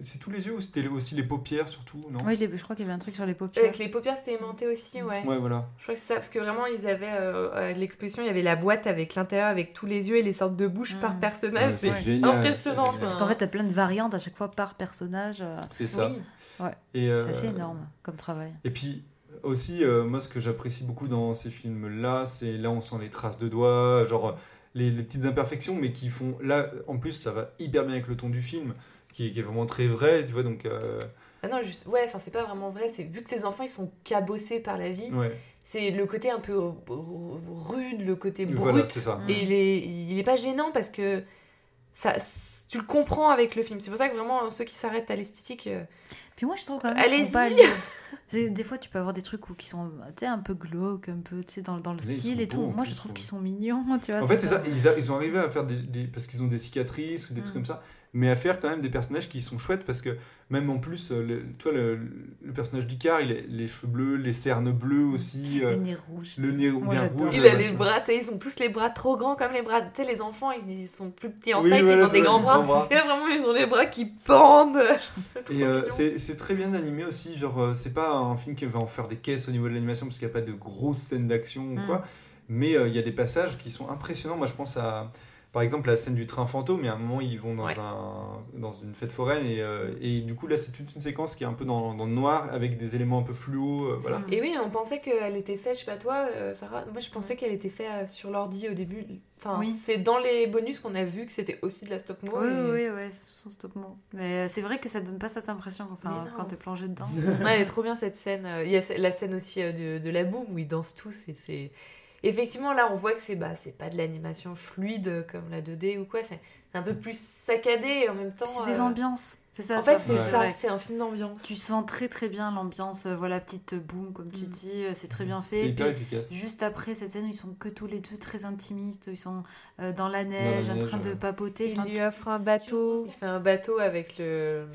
c'est tous les yeux ou c'était aussi les paupières surtout non? Oui, les- je crois qu'il y avait un truc sur les paupières. Avec les paupières, c'était aimanté aussi, ouais. Ouais, voilà. Je crois que c'est ça, parce que vraiment, ils avaient euh, à l'exposition, il y avait la boîte avec l'intérieur, avec tous les yeux et les sortes de bouches par Mm. personnage. Ouais, c'est génial. impressionnant. Parce enfin. Parce qu'en fait, t'as plein de variantes à chaque fois par personnage. euh, C'est ça. Oui. Ouais. Euh, C'est assez énorme comme travail. Et puis aussi, euh, moi, ce que j'apprécie beaucoup dans ces films-là, c'est là on sent les traces de doigts, genre euh, les, les petites imperfections, mais qui font. Là, en plus, ça va hyper bien avec le ton du film, qui est, qui est vraiment très vrai, tu vois. Donc, euh, Ah non, juste, ouais, enfin, c'est pas vraiment vrai. C'est vu que ces enfants, ils sont cabossés par la vie. ouais. C'est le côté un peu rude, le côté brut. Voilà, c'est ça. Et il est, il est pas gênant parce que ça, tu le comprends avec le film. C'est pour ça que vraiment, ceux qui s'arrêtent à l'esthétique. Puis moi, je trouve quand même qu'ils sont pas Des fois, tu peux avoir des trucs où, qui sont tu sais, un peu glauques, un peu tu sais, dans, dans le Mais style sont et tout. beaux, Moi, plus, je trouve qu'ils sont mignons. Tu vois, En fait, c'est ça. Ils, a- ils ont arrivé à faire des, des- parce qu'ils ont des cicatrices ou des trucs Mm. comme ça, mais à faire quand même des personnages qui sont chouettes parce que même en plus, euh, le, tu vois, le, le personnage d'Icar, il a les cheveux bleus, les cernes bleues aussi, euh, Les nez rouges. le nez Moi, bien j'adore. rouge. Il euh, a les bras, tu sais, ils ont tous les bras trop grands comme les bras. Tu sais, les enfants, ils, ils sont plus petits en Oui, taille, voilà, ils ont des grands bras. grands bras. Et là, vraiment, ils ont les bras qui pendent. Et euh, c'est très bien animé aussi, genre euh, c'est pas un film qui va en faire des caisses au niveau de l'animation parce qu'il n'y a pas de grosses scènes d'action ou Mm. quoi, mais euh, il y a des passages qui sont impressionnants. Moi je pense à par exemple la scène du train fantôme, et à un moment ils vont dans, Ouais. un, dans une fête foraine et, euh, et du coup là c'est toute une séquence qui est un peu dans, dans le noir avec des éléments un peu fluo, euh, voilà. Mm. Et oui, on pensait qu'elle était faite, je sais pas toi, euh, Sarah, moi je pensais qu'elle était faite euh, sur l'ordi au début. Enfin, Oui. c'est dans les bonus qu'on a vu que c'était aussi de la stop mo. Oui, et- oui, oui, c'est sous son stop mo. Mais euh, c'est vrai que ça donne pas cette impression enfin, quand t'es plongé dedans. Ouais, elle est trop bien cette scène. Il y a la scène aussi euh, de, de la boum où ils dansent tous et c'est. Effectivement, là, on voit que c'est bah, c'est pas de l'animation fluide comme la 2D ou quoi. C'est un peu plus saccadé et en même temps. C'est des euh, ambiances. C'est ça. En fait, c'est ça, c'est un film d'ambiance. Tu sens très très bien l'ambiance, euh, voilà, petite boom, comme tu Mm. dis, euh, c'est très bien C'est fait. hyper efficace. Juste après cette scène, ils sont que tous les deux très intimistes, ils sont euh, dans la neige, en neige, train de ouais. papoter. Il Enfin, lui offre un bateau. Il fait un bateau avec le.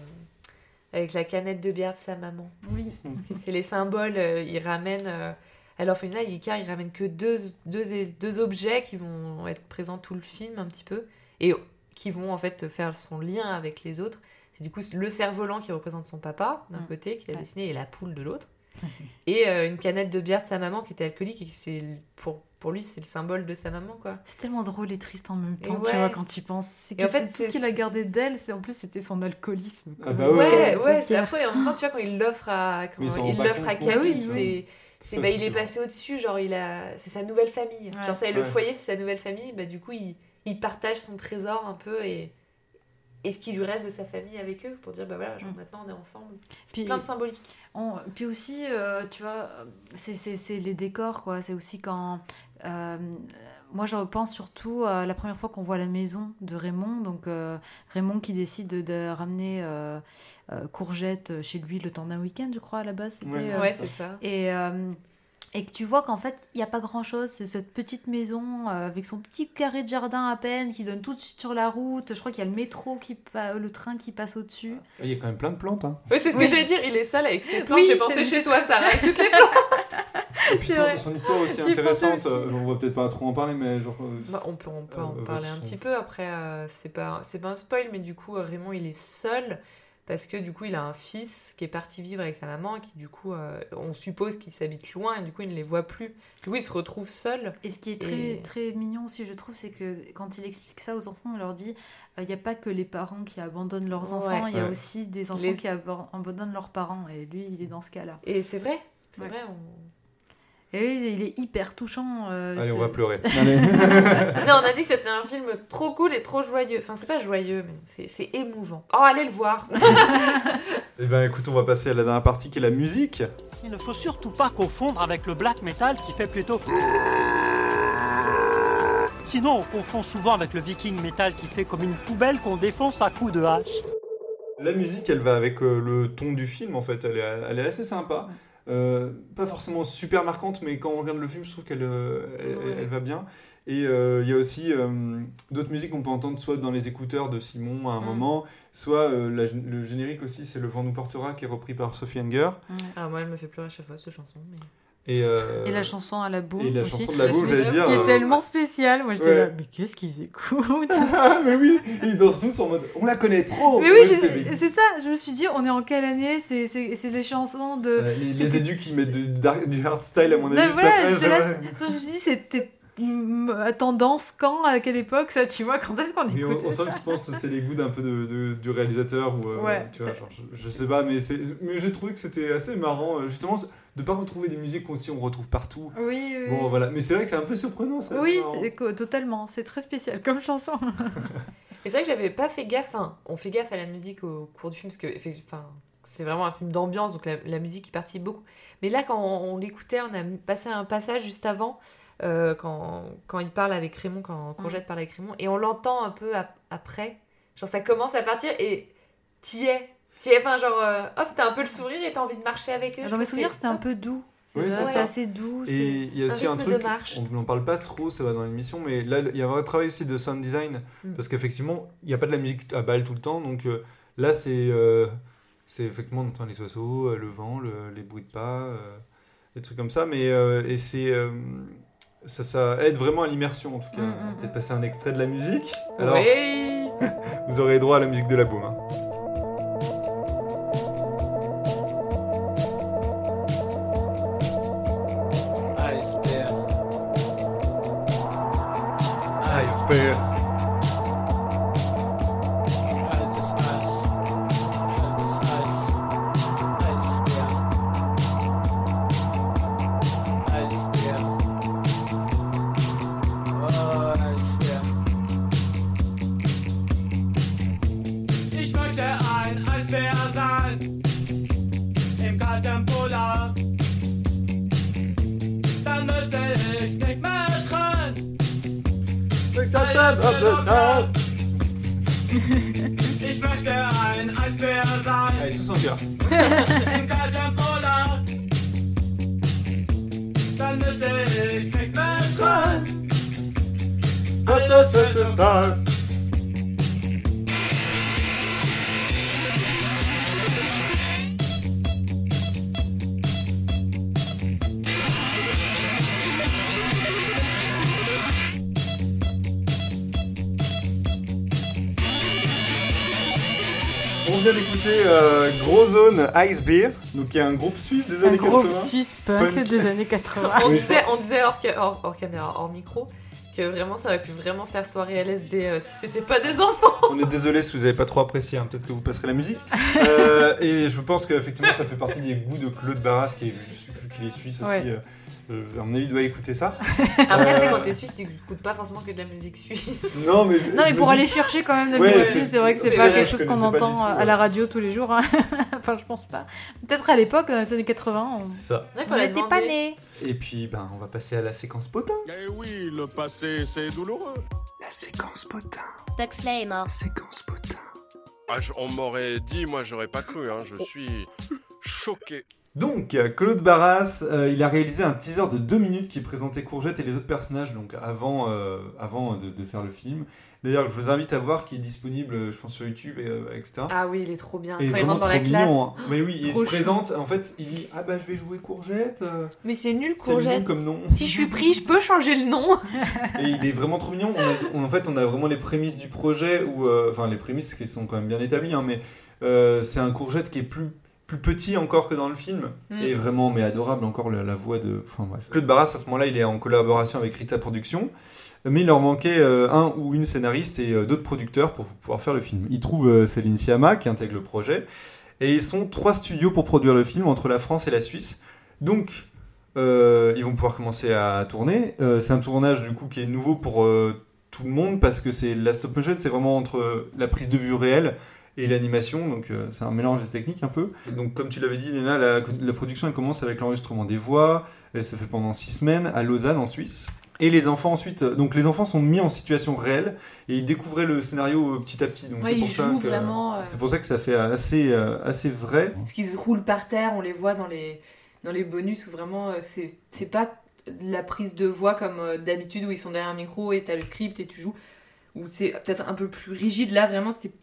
Avec la canette de bière de sa maman. oui, Parce que c'est les symboles. il ramène. Alors, là, Icar, il ramène que deux, deux, deux objets qui vont être présents tout le film, un petit peu. Et qui vont, en fait, faire son lien avec les autres. C'est du coup le cerf-volant qui représente son papa, d'un Mm. côté, qu'il a Ouais. dessiné, et la poule de l'autre. et euh, une canette de bière de sa maman qui était alcoolique. Et c'est pour, pour lui, c'est le symbole de sa maman, quoi. c'est tellement drôle et triste en même Et temps, tu ouais. vois, quand tu penses. En fait, tout ce qu'il a gardé d'elle, c'est en plus c'était son alcoolisme. Ah quoi. bah ouais, ouais, ouais, c'est affreux. Et en même temps, tu vois, quand il l'offre à, quand il l'offre à non Camille, c'est, c'est, Ça, bah, c'est il est dur. passé au-dessus. Genre, il a, c'est sa nouvelle famille. Ouais. Genre, ça, et le Ouais. foyer, c'est sa nouvelle famille. Bah, du coup, il, il partage son trésor un peu et, et ce qui lui reste de sa famille avec eux pour dire, bah voilà, genre, Mm. maintenant on est ensemble. Puis, Plein de symbolique. On- Puis aussi, euh, tu vois, c'est- c'est c'est les décors, quoi. C'est aussi quand. euh, moi, je repense surtout à la première fois qu'on voit la maison de Raymond. Donc, euh, Raymond qui décide de, de ramener euh, euh, Courgette chez lui le temps d'un week-end, je crois, à la base. C'était. Ouais. euh, ouais, c'est ça. et, euh, et que tu vois qu'en fait, il n'y a pas grand-chose. C'est cette petite maison euh, avec son petit carré de jardin à peine qui donne tout de suite sur la route. Je crois qu'il y a le métro, qui pa- le train qui passe au-dessus. Il y a quand même plein de plantes. Hein. Ouais, c'est ce Oui. que j'allais dire. Il est seul avec ses plantes. Oui, J'ai pensé chez toi, Sarah, avec toutes les plantes. Et puis C'est son, son histoire aussi intéressante, aussi. euh, on va peut-être pas trop en parler, mais genre. euh, Bah, on peut, on peut Euh, en parler un petit peu. Après, euh, c'est pas, c'est pas un spoil, mais du coup, Raymond, il est seul parce que du coup il a un fils qui est parti vivre avec sa maman et qui du coup euh, on suppose qu'il s'habite loin et du coup il ne les voit plus. Du coup il se retrouve seul. Et ce qui est très, très mignon aussi, je trouve, c'est que quand il explique ça aux enfants, il leur dit il n'y a pas que les parents qui abandonnent leurs enfants, il y a Ouais. aussi des enfants Les- qui abandonnent leurs parents. Et lui, il est dans ce cas-là. Et c'est vrai, c'est Ouais. vrai. on- Et oui, il est hyper touchant. euh, Allez, on va pleurer. non, on a dit que c'était un film trop cool et trop joyeux. Enfin, c'est pas joyeux, mais c'est- émouvant. Oh, allez le voir. Eh ben écoute, on va passer à la dernière partie qui est la musique. Il ne faut surtout pas confondre avec le black metal qui fait plutôt. Sinon, on confond souvent avec le viking metal qui fait comme une poubelle qu'on défonce à coups de hache. La musique, elle va avec euh, le ton du film, en fait. Elle est, elle est assez sympa. Euh, pas forcément super marquante, mais quand on regarde le film, je trouve qu'elle euh, elle, Ouais. elle va bien. Et euh, il y a aussi euh, d'autres musiques qu'on peut entendre soit dans les écouteurs de Simon à un Mm. moment, soit euh, la- le générique aussi, c'est Le vent nous portera, qui est repris par Sophie Enger. Ah, moi, elle me fait pleurer à chaque fois, cette chanson. Mais... Et, euh, Et la chanson à la boum et la aussi. chanson de la boum, j'allais dire. Qui est euh, tellement spéciale. Moi, j'étais ouais. là, mais qu'est-ce qu'ils écoutent Ah, mais oui, ils dansent tous en mode on la connaît trop. Mais oui, c'est ça. Je me suis dit, on est en quelle année? C'est les chansons de. Euh, les, les édus qui mettent du, du hardstyle à mon avis Mais juste voilà, après. là, je- me suis dit, c'était tendance quand À quelle époque ça Tu vois, quand est-ce qu'on Mais on, on sent que je pense que c'est les goûts d'un peu de, de- du réalisateur ou euh, Ouais, tu vois, c'est- genre, je, je sais pas mais c'est mais j'ai trouvé que c'était assez marrant justement de pas retrouver des musiques qu'aussi on retrouve partout. Oui, oui. Bon voilà, mais c'est vrai que c'est un peu surprenant ça. oui, totalement. C'est très spécial comme chanson. Et c'est vrai que j'avais pas fait gaffe. Enfin, on fait gaffe à la musique au cours du film parce que enfin, c'est vraiment un film d'ambiance, donc la, la musique y participe beaucoup. Mais là, quand on, on l'écoutait, on a passé un passage juste avant, euh, quand, quand il parle avec Raymond, quand Courgette parle avec Raymond, et on l'entend un peu ap- après. Genre, ça commence à partir et t'y es. Es, enfin, genre, euh, hop, t'as un peu le sourire et t'as envie de marcher avec eux. Dans mes souvenirs, c'était un peu doux. C'est Oui, assez doux. c'est- Et il y a aussi un, de truc, marche. on n'en parle pas trop, ça va dans l'émission, mais là, il y a un vrai travail aussi de sound design, Mm. parce qu'effectivement, il n'y a pas de la musique à balle tout le temps, donc euh, là, c'est euh, c'est effectivement, on entend les oiseaux, le vent, le- les bruits de pas, euh, des trucs comme ça, mais euh, et c'est... euh, ça, ça aide vraiment à l'immersion en tout cas. Mm, On va mm, Peut-être passer un extrait de la musique. Alors, Oui. vous aurez droit à la musique de la boum. hein. Ich möchte ein Eisbär sein Allez, tous en chœur. im kalten Polar. Dann müsste ich nicht mehr schreien. Alles ist okay. On vient d'écouter euh, Gros Zone Ice Beer, donc qui est un groupe suisse des Un années groupe 80. suisse punk, Punk. des années 80. On disait, on disait hors, ca- hors- hors caméra, hors micro, que vraiment ça aurait pu vraiment faire soirée LSD euh, si c'était pas des enfants. On est désolé si vous n'avez pas trop apprécié, hein, peut-être que vous passerez la musique. Euh, et je pense qu'effectivement ça fait partie des goûts de Claude Barras, qui est, vu qu'il est suisse aussi. Ouais. euh, à mon avis, il doit écouter ça. Après, tu sais, Euh, quand t'es suisse, t'écoutes pas forcément que de la musique suisse. Non, mais, Non, mais pour aller chercher quand même de la Ouais, musique suisse, c'est vrai que c'est pas quelque chose qu'on entend tout, à ouais. la radio tous les jours. hein. enfin, je pense pas. Peut-être à l'époque, dans les années 80, on n'était pas nés. Et puis, ben, on va passer à la séquence potin. Eh oui, le passé, c'est douloureux. La séquence potin. Buxley est mort. Séquence potin. Ah, je- on m'aurait dit, moi j'aurais pas cru, hein, je suis choqué. Donc, euh, Claude Barras, euh, il a réalisé un teaser de deux minutes qui présentait Courgette et les autres personnages donc avant, euh, avant de, de faire le film. D'ailleurs, je vous invite à voir qu'il est disponible, je pense, sur YouTube, et, euh, etc. Ah oui, il est trop bien. Et Quand il vraiment rentre dans la trop classe. mignon, hein. Mais oui, il se chou. présente, en fait, il dit Ah bah je vais jouer Courgette. Mais c'est nul, C'est mignon courgette. comme nom. Si je suis pris, je peux changer le nom. Et il est vraiment trop mignon. On a- on- en fait, on a vraiment les prémices du projet, euh, enfin les prémices qui sont quand même bien établies, hein, mais euh, c'est un courgette qui est plus, plus petit encore que dans le film, Mm. et vraiment, mais adorable encore la, la voix de. Enfin bref. Claude Barras, à ce moment-là, il est en collaboration avec Rita Productions, mais il leur manquait euh, un ou une scénariste et euh, d'autres producteurs pour pouvoir faire le film. Il trouve euh, Céline Sciamma qui intègre le projet, et ils sont trois studios pour produire le film entre la France et la Suisse. Donc, euh, ils vont pouvoir commencer à tourner. Euh, c'est un tournage du coup qui est nouveau pour euh, tout le monde parce que c'est la stop motion, c'est vraiment entre la prise de vue réelle et l'animation, donc euh, c'est un mélange des techniques un peu. Donc comme tu l'avais dit, Léna, la, la production elle commence avec l'enregistrement des voix. Elle se fait pendant six semaines à Lausanne en Suisse. Et les enfants ensuite, euh, donc les enfants sont mis en situation réelle et ils découvraient le scénario euh, petit à petit. Donc Ouais, c'est pour ça que euh. c'est pour ça que ça fait assez euh, assez vrai. Parce qu'ils se roulent par terre, on les voit dans les, dans les bonus où vraiment c'est c'est pas la prise de voix comme d'habitude où ils sont derrière un micro et t'as le script et tu joues. Ou c'est peut-être un peu plus rigide. Là, vraiment, c'était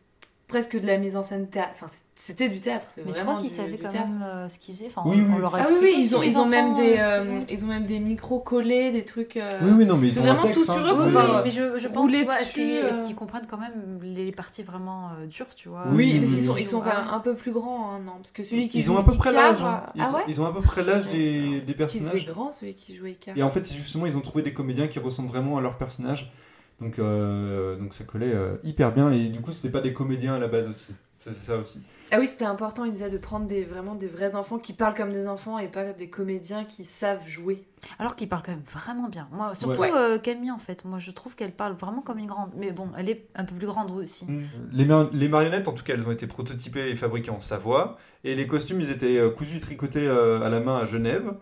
presque de la mise en scène théâtre. Enfin, c'était du théâtre. c'est Mais je crois qu'ils savaient quand théâtre. même euh, ce qu'ils faisaient? Enfin, Oui, on, oui. on leur a Ah oui, oui, ils ont, les ils ont même des, euh, euh, ils ont même des micros collés, des trucs. euh, Oui, oui, non, mais ils ont un vraiment texte, tout hein. sur eux. Oui, euh, mais je, je pense rouler tu vois, est-ce qu'ils dessus, est-ce euh. qu'ils comprennent quand même les parties vraiment euh, dures, tu vois? Oui, mais ils sont, ils sont quand même un peu plus grands, hein, non Parce que celui qui Ils joue ont à peu près l'âge. hein. Ils, Ah ont- ils à peu près l'âge des, personnages. C'est grand celui qui joue Icar. Et en fait, justement, ils ont trouvé des comédiens qui ressemblent vraiment à leurs personnages. Donc, euh, donc ça collait euh, hyper bien. Et du coup, c'était pas des comédiens à la base aussi. Ça, C'est ça aussi. Ah oui, c'était important, il disait de prendre des, vraiment des vrais enfants qui parlent comme des enfants et pas des comédiens qui savent jouer. Alors qu'ils parlent quand même vraiment bien. Moi, surtout Ouais. euh, Camille, en fait. Moi, je trouve qu'elle parle vraiment comme une grande. Mais bon, elle est un peu plus grande aussi. Les, mar- les marionnettes, en tout cas, elles ont été prototypées et fabriquées en Savoie. Et les costumes, ils étaient cousus et tricotés euh, à la main à Genève.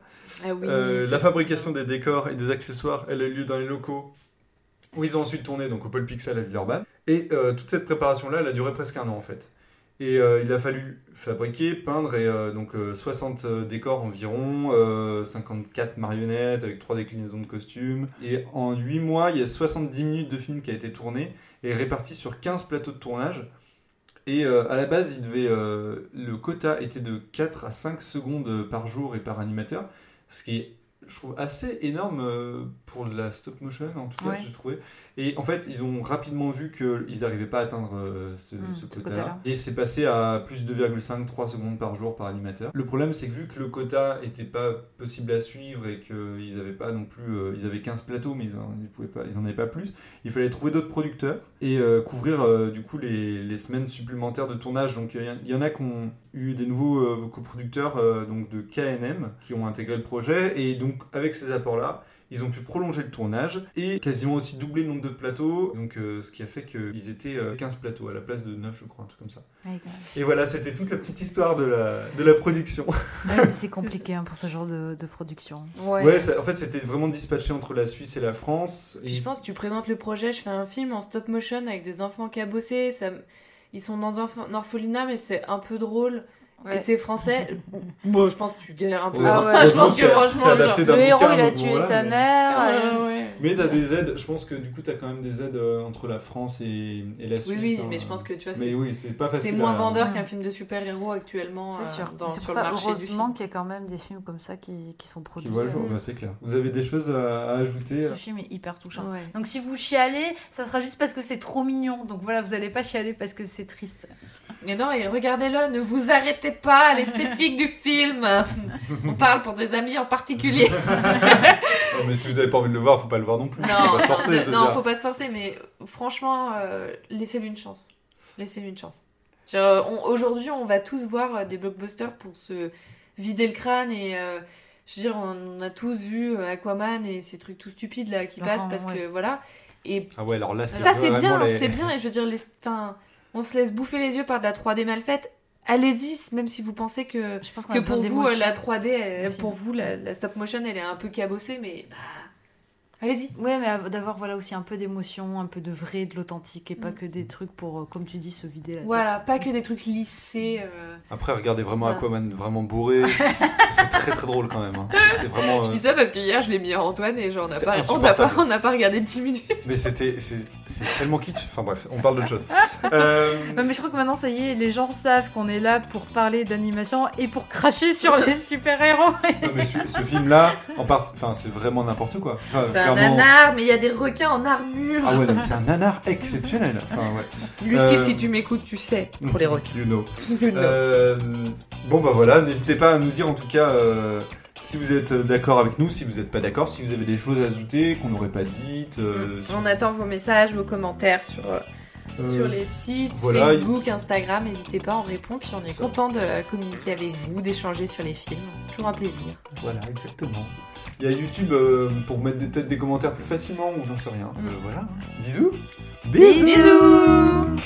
Ah oui, Euh, la fabrication des décors et des accessoires, elle a eu lieu dans les locaux où ils ont ensuite tourné, donc au Pôle Pixel à Villeurbanne. Et euh, toute cette préparation-là, elle a duré presque un an en fait. Et euh, il a fallu fabriquer, peindre, et euh, donc euh, 60 décors environ, euh, 54 marionnettes avec 3 déclinaisons de costumes. Et en 8 mois, il y a 70 minutes de film qui a été tourné et réparti sur 15 plateaux de tournage. Et à la base, le quota était de 4 à 5 secondes par jour et par animateur, ce qui est, je trouve, assez énorme pour de la stop motion, en tout cas, Ouais. j'ai trouvé. Et en fait, ils ont rapidement vu qu'ils n'arrivaient pas à atteindre euh, ce, Mm, ce ce quota-là. et c'est passé à plus de 2,5-3 secondes par jour par animateur. Le problème, c'est que vu que le quota était pas possible à suivre et qu'ils n'avaient pas non plus. euh, ils avaient 15 plateaux, mais ils en, ils pouvaient pas, ils en avaient pas plus, il fallait trouver d'autres producteurs et euh, couvrir euh, du coup les, les semaines supplémentaires de tournage. Donc il y, y en a qui ont eu des nouveaux coproducteurs donc de KNM qui ont intégré le projet et donc avec ces apports-là, ils ont pu prolonger le tournage et quasiment aussi doubler le nombre de plateaux, donc euh, ce qui a fait qu'ils étaient euh, 15 plateaux à la place de 9, je crois, un truc comme ça. Ouais. Et voilà, c'était toute la petite histoire de la, de la production. Ouais, c'est compliqué hein, pour ce genre de, de production. Ouais, ça- en fait, c'était vraiment dispatché entre la Suisse et la France. Puis je pense que tu présentes le projet, je fais un film en stop motion avec des enfants cabossés, ça, ils sont dans un orph- orphelinat mais c'est un peu drôle. Ouais. Et c'est français. bon, je pense que tu galères un peu. Ah ouais, je pense c'est- que franchement, genre- Le héros, il a tué voilà, sa mais- mère. Ouais, euh, ouais. Mais t'as des aides, je pense que du coup t'as quand même des aides euh, entre la France et, et la Suisse. Oui, oui, hein. mais je pense que tu vois, Mais c'est oui, c'est pas facile. c'est moins à- vendeur qu'un film de super-héros actuellement C'est euh, sûr. dans, C'est sur pour le ça, marché du heureusement film. qu'il y a quand même des films comme ça qui, qui sont produits. Qui voit le jour, euh, bah, c'est clair. Vous avez des choses à, à ajouter Ce film est hyper touchant. Ouais. Donc si vous chialez, ça sera juste parce que c'est trop mignon. Donc voilà, vous allez pas chialer parce que c'est triste. Et non, et regardez-le, ne vous arrêtez pas à l'esthétique du film. On parle pour des amis en particulier. Non, mais si vous avez pas envie de le voir, faut pas le voir non plus. Non, faut pas se forcer. non, non, faut pas se forcer, mais franchement, euh, laissez-lui une chance. Laissez-lui une chance. Aujourd'hui, on va tous voir euh, des blockbusters pour se vider le crâne et. euh, je veux dire, on a tous vu Aquaman et ces trucs tout stupides là qui Ah, passent parce ouais. que voilà. Et Ah ouais, alors là, c'est ça, c'est bien, les- c'est bien. Et je veux dire, les, on se laisse bouffer les yeux par de la 3D mal faite. Allez-y, même si vous pensez que, Je pense qu'on que pour vous, euh, la 3D, elle- aussi. pour vous, la, la stop motion, elle est un peu cabossée, mais bah, Allez-y. Ouais, mais av- d'avoir voilà aussi un peu d'émotion, un peu de vrai, de l'authentique et pas Mm. que des trucs pour, euh, comme tu dis, se vider la tête. Voilà, pas que des trucs lissés. euh. Après, regardez vraiment Voilà. Aquaman vraiment bourré. c'est très très drôle quand même. hein. C'est- vraiment. euh, Je dis ça parce que hier je l'ai mis à Antoine et genre on n'a pas, on pas, on pas regardé 10 minutes. Mais c'était c'est c'est tellement kitsch. Enfin bref, on parle d'autre chose. Euh, Ouais, mais je crois que maintenant, ça y est, les gens savent qu'on est là pour parler d'animation et pour cracher sur les super-héros. non, mais ce, en part, enfin c'est vraiment n'importe quoi. Enfin, un nanar, mais il y a des requins en armure. Ah ouais, non, mais c'est un nanar exceptionnel. Enfin ouais. Lucille, Euh, si tu m'écoutes, tu sais, pour les requins. You know. You know. Euh, bon bah voilà, n'hésitez pas à nous dire en tout cas euh, si vous êtes d'accord avec nous, si vous n'êtes pas d'accord, si vous avez des choses à ajouter qu'on n'aurait pas dites. euh, si- On attend vos messages, vos commentaires sur, euh, sur les sites, voilà, Facebook, Instagram. N'hésitez pas, on répond. Puis on est Ça. content de communiquer avec vous, d'échanger sur les films. C'est toujours un plaisir. Voilà, exactement. Il y a YouTube euh, pour mettre peut-être des commentaires plus facilement ou j'en sais rien. Mm. Euh, voilà. Bisous. Bisous